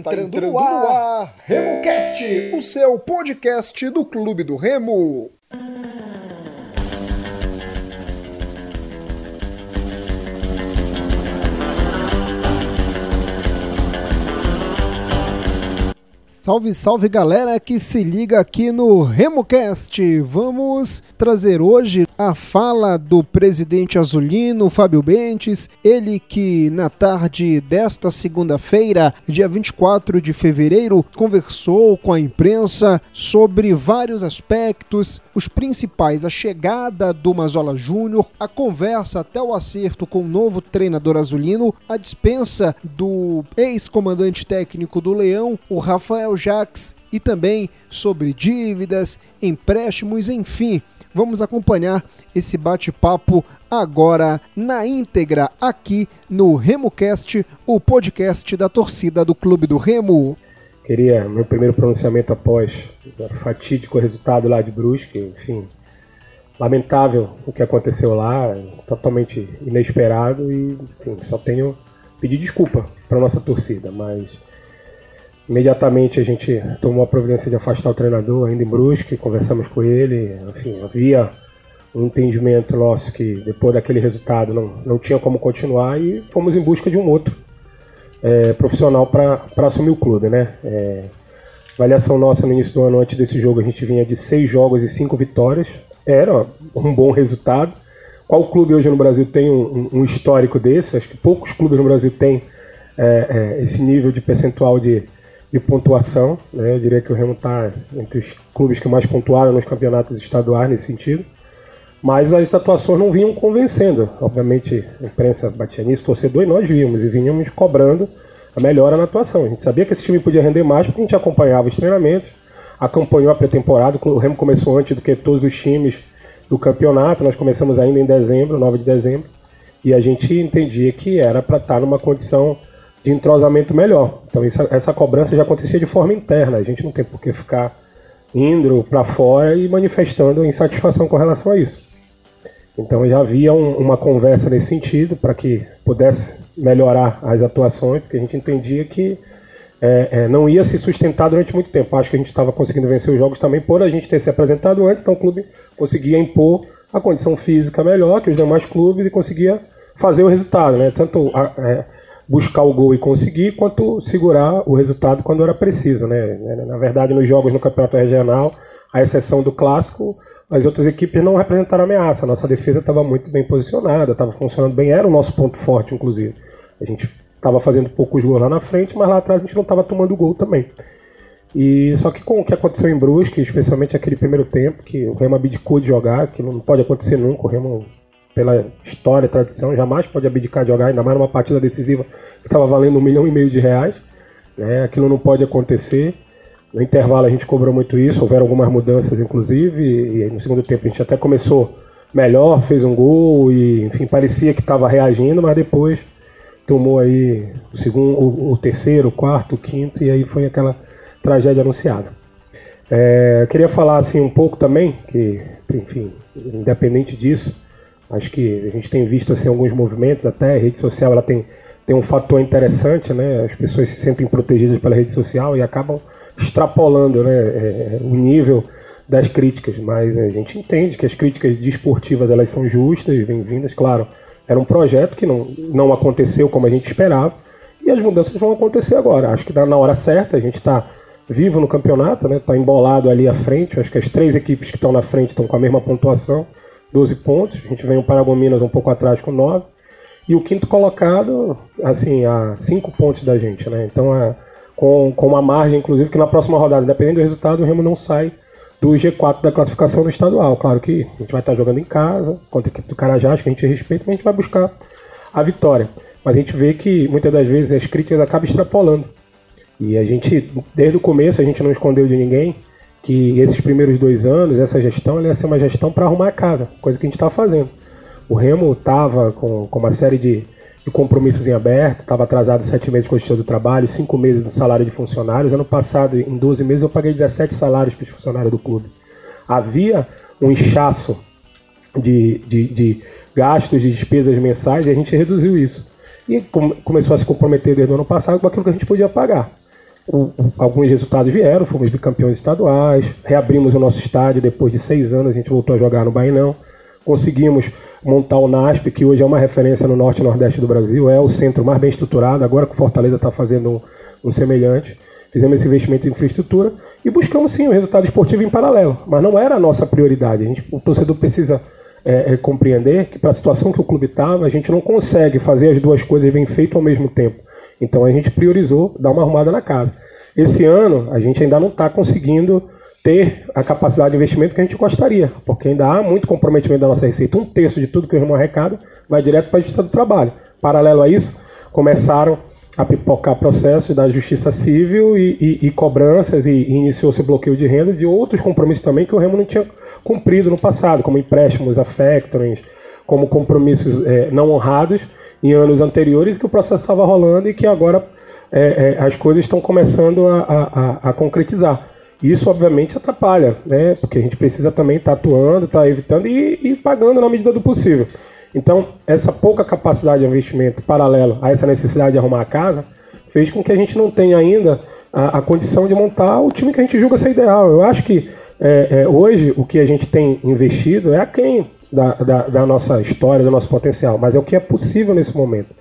Está, entrando, entrando, no ar, no ar RemoCast, o seu podcast do Clube do Remo. Salve, salve galera que se liga aqui no RemoCast. Vamos trazer hoje a fala do presidente azulino, Fábio Bentes, ele que na tarde desta segunda-feira, dia 24 de fevereiro, conversou com a imprensa sobre vários aspectos, os principais, a chegada do Mazola Júnior, a conversa até o acerto com o novo treinador azulino, a dispensa do ex-comandante técnico do Leão, o Rafael Jaques e também sobre dívidas, empréstimos, enfim. Vamos acompanhar esse bate-papo agora na íntegra aqui no RemoCast, o podcast da torcida do Clube do Remo. Queria meu primeiro pronunciamento após o fatídico resultado lá de Brusque, enfim, lamentável o que aconteceu lá, totalmente inesperado e enfim, só tenho pedir desculpa para nossa torcida, mas Imediatamente a gente tomou a providência de afastar o treinador, ainda em Brusque, conversamos com ele, enfim, havia um entendimento nosso que depois daquele resultado não, não tinha como continuar e fomos em busca de um outro é, profissional para assumir o clube, né? É, avaliação nossa no início do ano, antes desse jogo, a gente vinha de seis jogos e cinco vitórias, era um bom resultado. Qual clube hoje no Brasil tem um, um histórico desse? Acho que poucos clubes no Brasil têm é, é esse nível de percentual de, de pontuação. Né? Eu diria que o Remo está entre os clubes que mais pontuaram nos campeonatos estaduais nesse sentido. Mas as atuações não vinham convencendo. Obviamente, a imprensa batia nisso, torcedor, e nós vimos, e vinhamos cobrando a melhora na atuação. A gente sabia que esse time podia render mais porque a gente acompanhava os treinamentos, acompanhou a pré-temporada. O Remo começou antes do que todos os times do campeonato. Nós começamos ainda em dezembro, 9 de dezembro, e a gente entendia que era para estar numa condição de entrosamento melhor. Então essa cobrança já acontecia de forma interna. A gente não tem por que ficar indo para fora e manifestando insatisfação com relação a isso. Então já havia um, uma conversa nesse sentido para que pudesse melhorar as atuações, porque a gente entendia que é, é, não ia se sustentar durante muito tempo. Acho que a gente estava conseguindo vencer os jogos também por a gente ter se apresentado antes, então o clube conseguia impor a condição física melhor que os demais clubes e conseguia fazer o resultado, né? Tanto a, é, buscar o gol e conseguir, quanto segurar o resultado quando era preciso. Né? Na verdade, nos jogos no Campeonato Regional, à exceção do Clássico, as outras equipes não representaram ameaça. Nossa defesa estava muito bem posicionada, estava funcionando bem, era o nosso ponto forte, inclusive. A gente estava fazendo poucos gols lá na frente, mas lá atrás a gente não estava tomando gol também. E só que com o que aconteceu em Brusque, especialmente aquele primeiro tempo, que o Remo abdicou de jogar, que não pode acontecer nunca, o Remo pela história e tradição, jamais pode abdicar de jogar, ainda mais numa partida decisiva que estava valendo um milhão e meio de reais. Né? Aquilo não pode acontecer. No intervalo a gente cobrou muito isso, houveram algumas mudanças, inclusive, e no segundo tempo a gente até começou melhor, fez um gol e, enfim, parecia que estava reagindo, mas depois tomou aí o segundo, o, o, terceiro, o quarto, o quinto, e aí foi aquela tragédia anunciada. É, queria falar assim um pouco também, que, enfim, independente disso, Acho que a gente tem visto assim, alguns movimentos, até a rede social ela tem, tem um fator interessante, né? As pessoas se sentem protegidas pela rede social e acabam extrapolando né, é, o nível das críticas, mas a gente entende que as críticas desportivas elas são justas, bem-vindas, claro. Era um projeto que não, não aconteceu como a gente esperava e as mudanças vão acontecer agora. Acho que na hora certa, a gente está vivo no campeonato, está né, tá embolado ali à frente. Acho que as três equipes que estão na frente estão com a mesma pontuação. 12 pontos. A gente vem o Paragominas um pouco atrás com 9. E o quinto colocado, assim, a 5 pontos da gente, né? Então, é, com, com uma margem, inclusive, que na próxima rodada, dependendo do resultado, o Remo não sai do G4 da classificação do estadual. Claro que a gente vai estar jogando em casa, contra a equipe do Carajás, que a gente respeita, mas a gente vai buscar a vitória. Mas a gente vê que muitas das vezes as críticas acabam extrapolando. E a gente, desde o começo, a gente não escondeu de ninguém que esses primeiros dois anos, essa gestão, ia ser uma gestão para arrumar a casa, coisa que a gente estava fazendo. O Remo estava com, com uma série de, de compromissos em aberto, estava atrasado sete meses com a gestão do trabalho, cinco meses do salário de funcionários. Ano passado, em 12 meses, eu paguei 17 salários para os funcionários do clube. Havia um inchaço de, de, de gastos, de despesas mensais, e a gente reduziu isso. E começou a se comprometer desde o ano passado com aquilo que a gente podia pagar. Alguns resultados vieram, fomos bicampeões estaduais, reabrimos o nosso estádio depois de seis anos, a gente voltou a jogar no Bainão, conseguimos montar o NASP, que hoje é uma referência no norte e nordeste do Brasil, é o centro mais bem estruturado, agora que o Fortaleza está fazendo um, um semelhante. Fizemos esse investimento em infraestrutura e buscamos sim o resultado esportivo em paralelo, mas não era a nossa prioridade. A gente, o torcedor precisa é, é, compreender que para a situação que o clube estava, a gente não consegue fazer as duas coisas bem feito ao mesmo tempo. Então a gente priorizou dar uma arrumada na casa. Esse ano a gente ainda não está conseguindo ter a capacidade de investimento que a gente gostaria, porque ainda há muito comprometimento da nossa receita. Um terço de tudo que o irmão arrecada vai direto para a Justiça do Trabalho. Paralelo a isso, começaram a pipocar processos da Justiça Civil e, e, e cobranças e, e iniciou-se bloqueio de renda de outros compromissos também que o Remo não tinha cumprido no passado, como empréstimos a factorings, como compromissos é, não honrados em anos anteriores que o processo estava rolando e que agora é, é, as coisas estão começando a, a, a, concretizar. Isso, obviamente, atrapalha, né? porque a gente precisa também estar tá atuando, estar tá evitando e, e, pagando na medida do possível. Então, essa pouca capacidade de investimento paralelo a essa necessidade de arrumar a casa fez com que a gente não tenha ainda a, a condição de montar o time que a gente julga ser ideal. Eu acho que é, é, hoje o que a gente tem investido é aquém da, da, da, nossa história, do nosso potencial, mas é o que é possível nesse momento.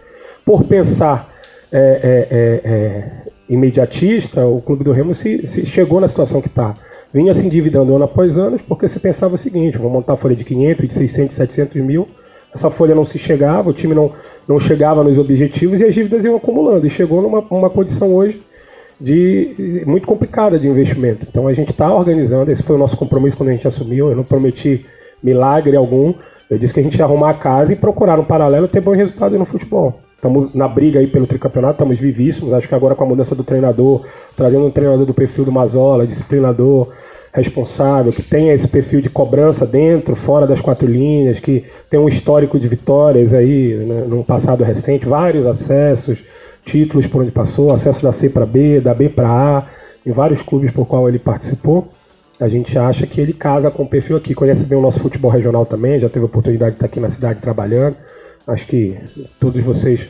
Por pensar é, é, é, é imediatista, o Clube do Remo se, se chegou na situação que está. Vinha se endividando ano após ano, porque se pensava o seguinte: vamos montar a folha de 500, de 600, 700 mil. Essa folha não se chegava, o time não, não chegava nos objetivos e as dívidas iam acumulando. E chegou numa uma condição hoje de muito complicada de investimento. Então a gente está organizando, esse foi o nosso compromisso quando a gente assumiu. Eu não prometi milagre algum. Eu disse que a gente ia arrumar a casa e procurar um paralelo ter bom resultado no futebol. Estamos na briga aí pelo tricampeonato, estamos vivíssimos. Acho que agora com a mudança do treinador, trazendo um treinador do perfil do Mazola, disciplinador, responsável, que tenha esse perfil de cobrança dentro, fora das quatro linhas, que tem um histórico de vitórias aí né, no passado recente, vários acessos, títulos por onde passou, acesso da C para B, da B para A, em vários clubes por qual ele participou. A gente acha que ele casa com o perfil aqui, conhece bem o nosso futebol regional também, já teve a oportunidade de estar aqui na cidade trabalhando. Acho que todos vocês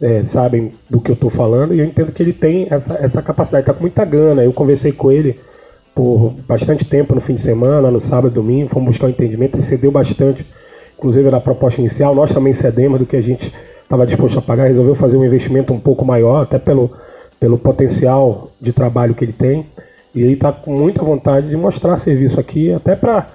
é, sabem do que eu estou falando e eu entendo que ele tem essa, essa capacidade, está com muita gana. Eu conversei com ele por bastante tempo no fim de semana, no sábado domingo, fomos buscar um entendimento, ele cedeu bastante, inclusive na proposta inicial, nós também cedemos do que a gente estava disposto a pagar, resolveu fazer um investimento um pouco maior, até pelo, pelo potencial de trabalho que ele tem. E ele está com muita vontade de mostrar serviço aqui, até para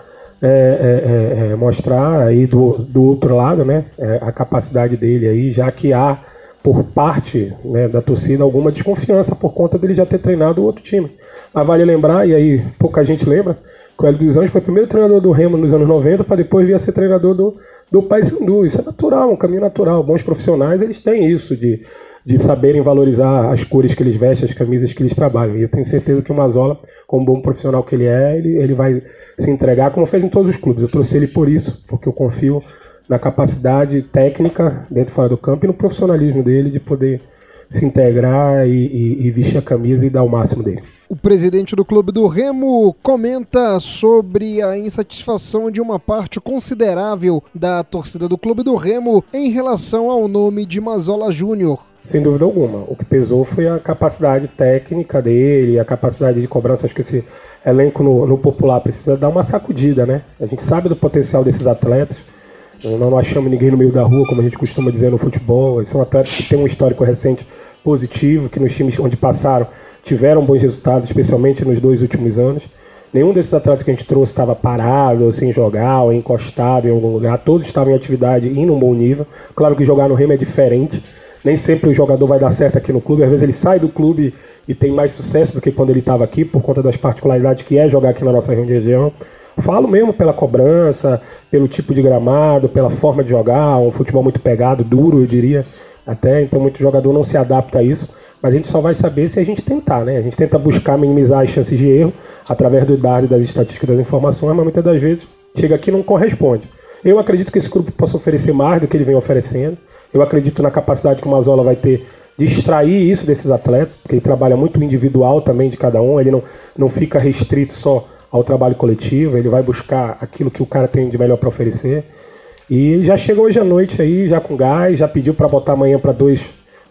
é, é, é, é, mostrar aí do, do outro lado né, é, a capacidade dele aí, já que há por parte né, da torcida alguma desconfiança por conta dele já ter treinado outro time. Mas vale lembrar, e aí pouca gente lembra, que o Hélio dos Anjos foi o primeiro treinador do Remo nos anos 90 para depois vir a ser treinador do, do Paysandu. Isso é natural, um caminho natural. Bons profissionais, eles têm isso de, de saberem valorizar as cores que eles vestem, as camisas que eles trabalham. E eu tenho certeza que o Mazola, como bom profissional que ele é, ele, ele vai se entregar, como fez em todos os clubes. Eu trouxe ele por isso, porque eu confio na capacidade técnica dentro e fora do campo e no profissionalismo dele de poder se integrar e, e, e, vestir a camisa e dar o máximo dele. O presidente do Clube do Remo comenta sobre a insatisfação de uma parte considerável da torcida do Clube do Remo em relação ao nome de Mazola Júnior. Sem dúvida alguma. O que pesou foi a capacidade técnica dele, a capacidade de cobrança. Acho que esse elenco no, no popular precisa dar uma sacudida, né? A gente sabe do potencial desses atletas não, achamos ninguém no meio da rua, como a gente costuma dizer no futebol. São atletas que têm um histórico recente positivo, que nos times onde passaram tiveram bons resultados, especialmente nos dois últimos anos. Nenhum desses atletas que a gente trouxe estava parado, ou sem jogar, ou encostado em algum lugar. Todos estavam em atividade e num bom nível. Claro que jogar no Remo é diferente. Nem sempre o jogador vai dar certo aqui no clube. Às vezes ele sai do clube e tem mais sucesso do que quando ele estava aqui, por conta das particularidades que é jogar aqui na nossa região. Falo mesmo pela cobrança, pelo tipo de gramado, pela forma de jogar, um futebol muito pegado, duro, eu diria, até, então muito jogador não se adapta a isso, mas a gente só vai saber se a gente tentar, né? A gente tenta buscar minimizar as chances de erro através do dado das estatísticas das informações, mas muitas das vezes chega aqui e não corresponde. Eu acredito que esse grupo possa oferecer mais do que ele vem oferecendo. Eu acredito na capacidade que o Mazola vai ter de extrair isso desses atletas, porque ele trabalha muito individual também de cada um, ele não, não fica restrito só ao trabalho coletivo, ele vai buscar aquilo que o cara tem de melhor para oferecer. E já chegou hoje à noite aí, já com gás, já pediu para botar amanhã para dois,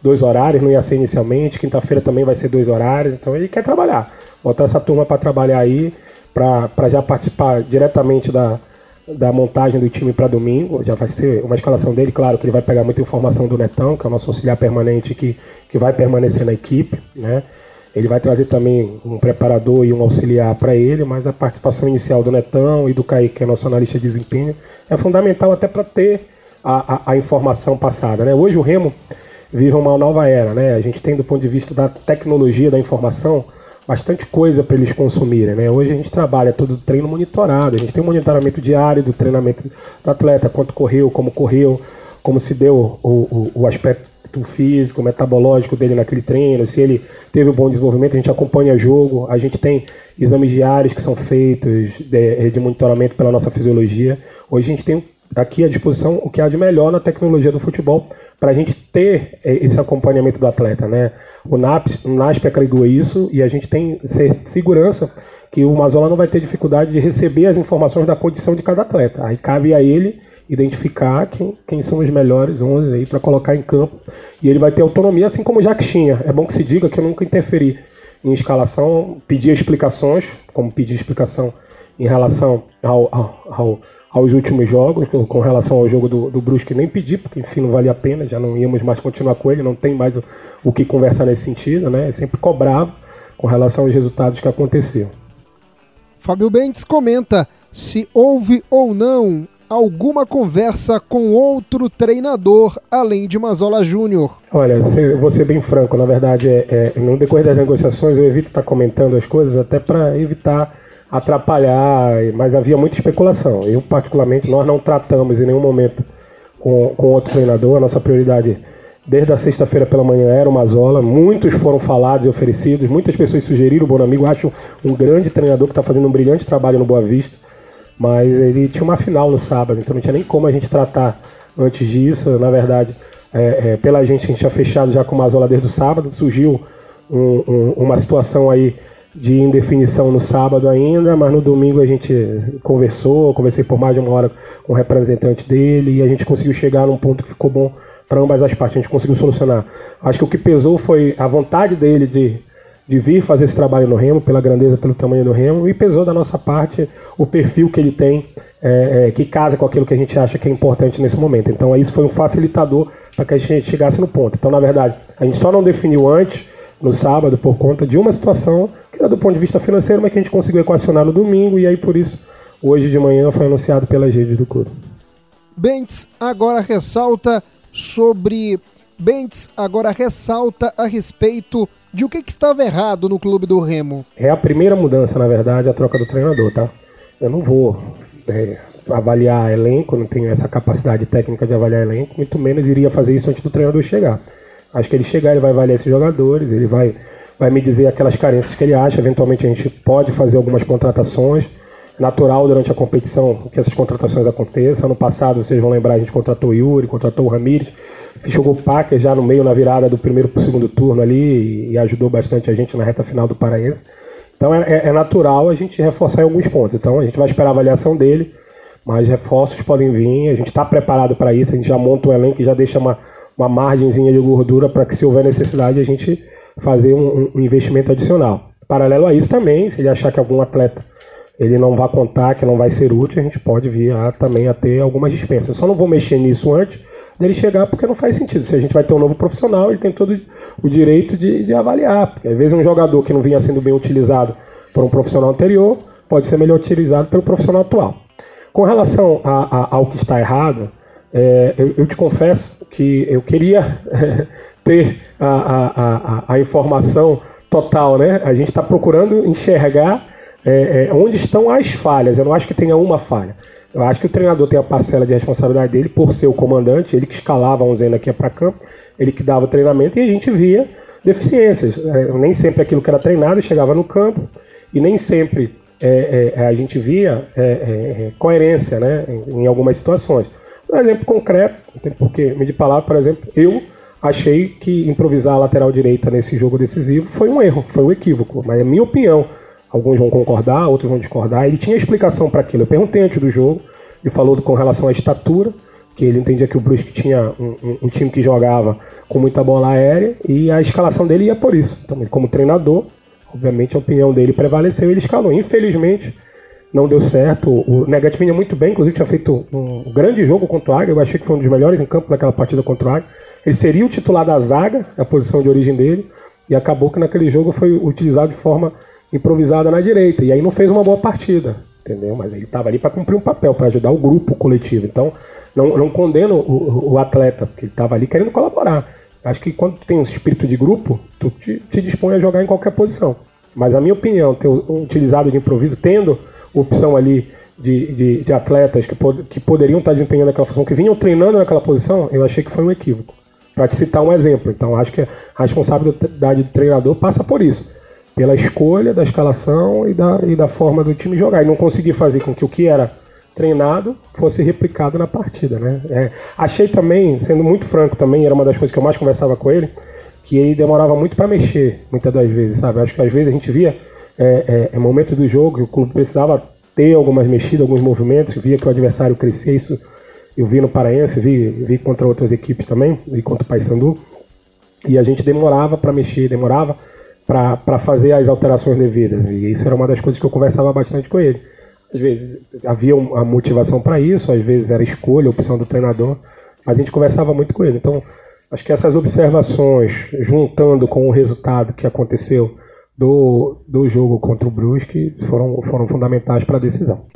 dois horários, não ia ser inicialmente, quinta-feira também vai ser dois horários, então ele quer trabalhar. Botar essa turma para trabalhar aí, para já participar diretamente da, da montagem do time para domingo. Já vai ser uma escalação dele, claro que ele vai pegar muita informação do Netão, que é o nosso auxiliar permanente que, que vai permanecer na equipe, né? Ele vai trazer também um preparador e um auxiliar para ele, mas a participação inicial do Netão e do Kaique, que é nosso analista de desempenho, é fundamental até para ter a, a, a, informação passada. Né? Hoje o Remo vive uma nova era. Né? A gente tem, do ponto de vista da tecnologia da informação, bastante coisa para eles consumirem. Né? Hoje a gente trabalha todo treino monitorado, a gente tem um monitoramento diário do treinamento do atleta, quanto correu, como correu, como se deu o, o, o aspecto físico, metabológico dele naquele treino, se ele teve um bom desenvolvimento, a gente acompanha jogo, a gente tem exames diários que são feitos de, de monitoramento pela nossa fisiologia. Hoje a gente tem aqui à disposição o que há de melhor na tecnologia do futebol para a gente ter é, esse acompanhamento do atleta, né? O NASP, o NASP acreditou isso e a gente tem segurança que o Mazola não vai ter dificuldade de receber as informações da condição de cada atleta. Aí cabe a ele identificar quem, quem são os melhores 11 aí para colocar em campo e ele vai ter autonomia, assim como o Jaquinha. É bom que se diga que eu nunca interferi em escalação, pedi explicações, como pedi explicação em relação ao, ao, ao aos últimos jogos, com relação ao jogo do, do Brusque, nem pedi, porque enfim não valia a pena, já não íamos mais continuar com ele, não tem mais o, o que conversar nesse sentido, né? É sempre cobrava com relação aos resultados que aconteceram. Fábio Bentes comenta se houve ou não alguma conversa com outro treinador além de Mazola Júnior. Olha, vou ser bem franco, na verdade, é, é, no decorrer das negociações eu evito estar comentando as coisas até para evitar atrapalhar, mas havia muita especulação. Eu, particularmente, nós não tratamos em nenhum momento com, com outro treinador. A nossa prioridade, desde a sexta-feira pela manhã, era o Mazola. Muitos foram falados e oferecidos, muitas pessoas sugeriram o Bonamigo. Acho um grande treinador que está fazendo um brilhante trabalho no Boa Vista, mas ele tinha uma final no sábado, então não tinha nem como a gente tratar antes disso. Na verdade, é, é, pela gente, a gente tinha fechado já com o Mazola desde o sábado, surgiu um, um, uma situação aí de indefinição no sábado ainda, mas no domingo a gente conversou, conversei por mais de uma hora com o representante dele e a gente conseguiu chegar num ponto que ficou bom para ambas as partes, a gente conseguiu solucionar. Acho que o que pesou foi a vontade dele de, de vir fazer esse trabalho no Remo, pela grandeza, pelo tamanho do Remo, e pesou da nossa parte o perfil que ele tem, é, é, que casa com aquilo que a gente acha que é importante nesse momento. Então isso foi um facilitador para que a gente chegasse no ponto. Então, na verdade, a gente só não definiu antes, no sábado, por conta de uma situação que era do ponto de vista financeiro, mas que a gente conseguiu equacionar no domingo, e aí por isso, hoje de manhã foi anunciado pelas redes do clube. Bentes agora ressalta sobre. Bentes agora ressalta a respeito de o que, que, estava errado no clube do Remo. É a primeira mudança, na verdade, a troca do treinador, tá? Eu não vou é, avaliar elenco, não tenho essa capacidade técnica de avaliar elenco, muito menos iria fazer isso antes do treinador chegar. Acho que ele chegar, ele vai avaliar esses jogadores, ele vai vai me dizer aquelas carências que ele acha. Eventualmente a gente pode fazer algumas contratações. Natural durante a competição que essas contratações aconteçam. Ano passado, vocês vão lembrar, a gente contratou o Yuri, contratou o Ramires, jogou o Packer já no meio, na virada do primeiro para o segundo turno ali e, ajudou bastante a gente na reta final do Paraense. Então é, é, é natural a gente reforçar em alguns pontos. Então a gente vai esperar a avaliação dele, mas reforços podem vir, a gente está preparado para isso, a gente já monta o elenco e já deixa uma, uma margenzinha de gordura para que se houver necessidade a gente fazer um, um, investimento adicional. Paralelo a isso também, se ele achar que algum atleta ele não vai contar, que não vai ser útil, a gente pode vir a, também a ter algumas dispensas. Eu só não vou mexer nisso antes dele chegar, porque não faz sentido. Se a gente vai ter um novo profissional, ele tem todo o direito de, de avaliar. Porque às vezes um jogador que não vinha sendo bem utilizado por um profissional anterior pode ser melhor utilizado pelo profissional atual. Com relação a, a, ao que está errado, é, eu, eu, te confesso que eu queria ter a, a, a, a informação total, né? A gente está procurando enxergar é, é, onde estão as falhas. Eu não acho que tenha uma falha. Eu acho que o treinador tem a parcela de responsabilidade dele por ser o comandante, ele que escalava a onzena aqui para campo, ele que dava o treinamento e a gente via deficiências. É, nem sempre aquilo que era treinado chegava no campo e nem sempre é, é, a gente via é, coerência né, em, em, algumas situações. Um exemplo concreto, não tem por que medir palavra, por exemplo, eu achei que improvisar a lateral direita nesse jogo decisivo foi um erro, foi um equívoco. Mas é minha opinião. Alguns vão concordar, outros vão discordar. Ele tinha explicação para aquilo. Eu perguntei antes do jogo, ele falou com relação à estatura, que ele entendia que o Brusque tinha um, um, um, time que jogava com muita bola aérea e a escalação dele ia por isso. Então, como treinador, obviamente a opinião dele prevaleceu e ele escalou. Infelizmente, não deu certo. O Negat vinha muito bem, inclusive tinha feito um grande jogo contra o Águia. Eu achei que foi um dos melhores em campo naquela partida contra o Águia. Ele seria o titular da zaga, a posição de origem dele, e acabou que naquele jogo foi utilizado de forma improvisada na direita. E aí não fez uma boa partida, entendeu? Mas ele estava ali para cumprir um papel, para ajudar o grupo coletivo. Então, não, não condeno o, o atleta, porque ele estava ali querendo colaborar. Acho que quando tu tem um espírito de grupo, tu te, te dispõe a jogar em qualquer posição. Mas a minha opinião, ter utilizado de improviso, tendo opção ali de, de, de atletas que, pod, que poderiam estar desempenhando aquela função, que vinham treinando naquela posição, eu achei que foi um equívoco. Para te citar um exemplo. Então, acho que a responsabilidade do treinador passa por isso. Pela escolha da escalação e da, e da forma do time jogar. E não conseguir fazer com que o que era treinado fosse replicado na partida, né? É, achei também, sendo muito franco também, era uma das coisas que eu mais conversava com ele, que ele demorava muito para mexer, muitas das vezes, sabe? Acho que às vezes a gente via é, é, é momento do jogo o clube precisava ter algumas mexidas, alguns movimentos, via que o adversário crescia, isso eu vi no Paraense, vi, vi contra outras equipes também, vi contra o Paysandu, e a gente demorava para mexer, demorava para fazer as alterações devidas, e isso era uma das coisas que eu conversava bastante com ele às vezes havia uma motivação para isso, às vezes era escolha, opção do treinador, mas a gente conversava muito com ele. Então, acho que essas observações, juntando com o resultado que aconteceu do, do jogo contra o Brusque, foram, foram fundamentais para a decisão.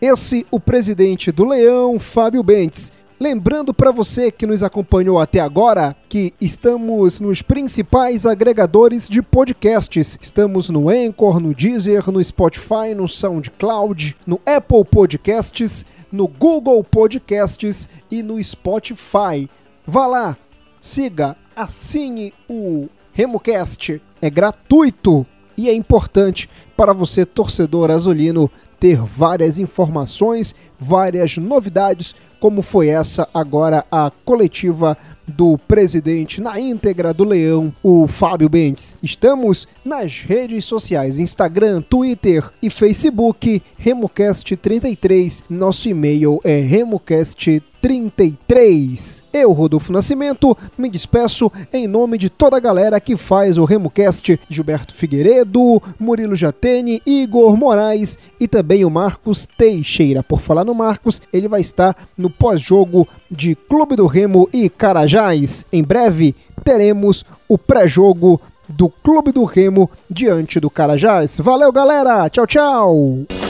Esse, o presidente do Leão, Fábio Bentes. Lembrando para você que nos acompanhou até agora que estamos nos principais agregadores de podcasts. Estamos no Anchor, no Deezer, no Spotify, no SoundCloud, no Apple Podcasts, no Google Podcasts e no Spotify. Vá lá, siga, assine o RemoCast. É gratuito e é importante para você, torcedor azulino, ter várias informações, várias novidades como foi essa agora a coletiva do presidente na íntegra do Leão, o Fábio Bentes. Estamos nas redes sociais, Instagram, Twitter e Facebook, RemoCast33. Nosso e-mail é remocast 33. Eu, Rodolfo Nascimento, me despeço em nome de toda a galera que faz o RemoCast: Gilberto Figueiredo, Murilo Jatene, Igor Moraes e também o Marcos Teixeira. Por falar no Marcos, ele vai estar no pós-jogo de Clube do Remo e Carajás. Em breve teremos o pré-jogo do Clube do Remo diante do Carajás. Valeu, galera! Tchau, tchau!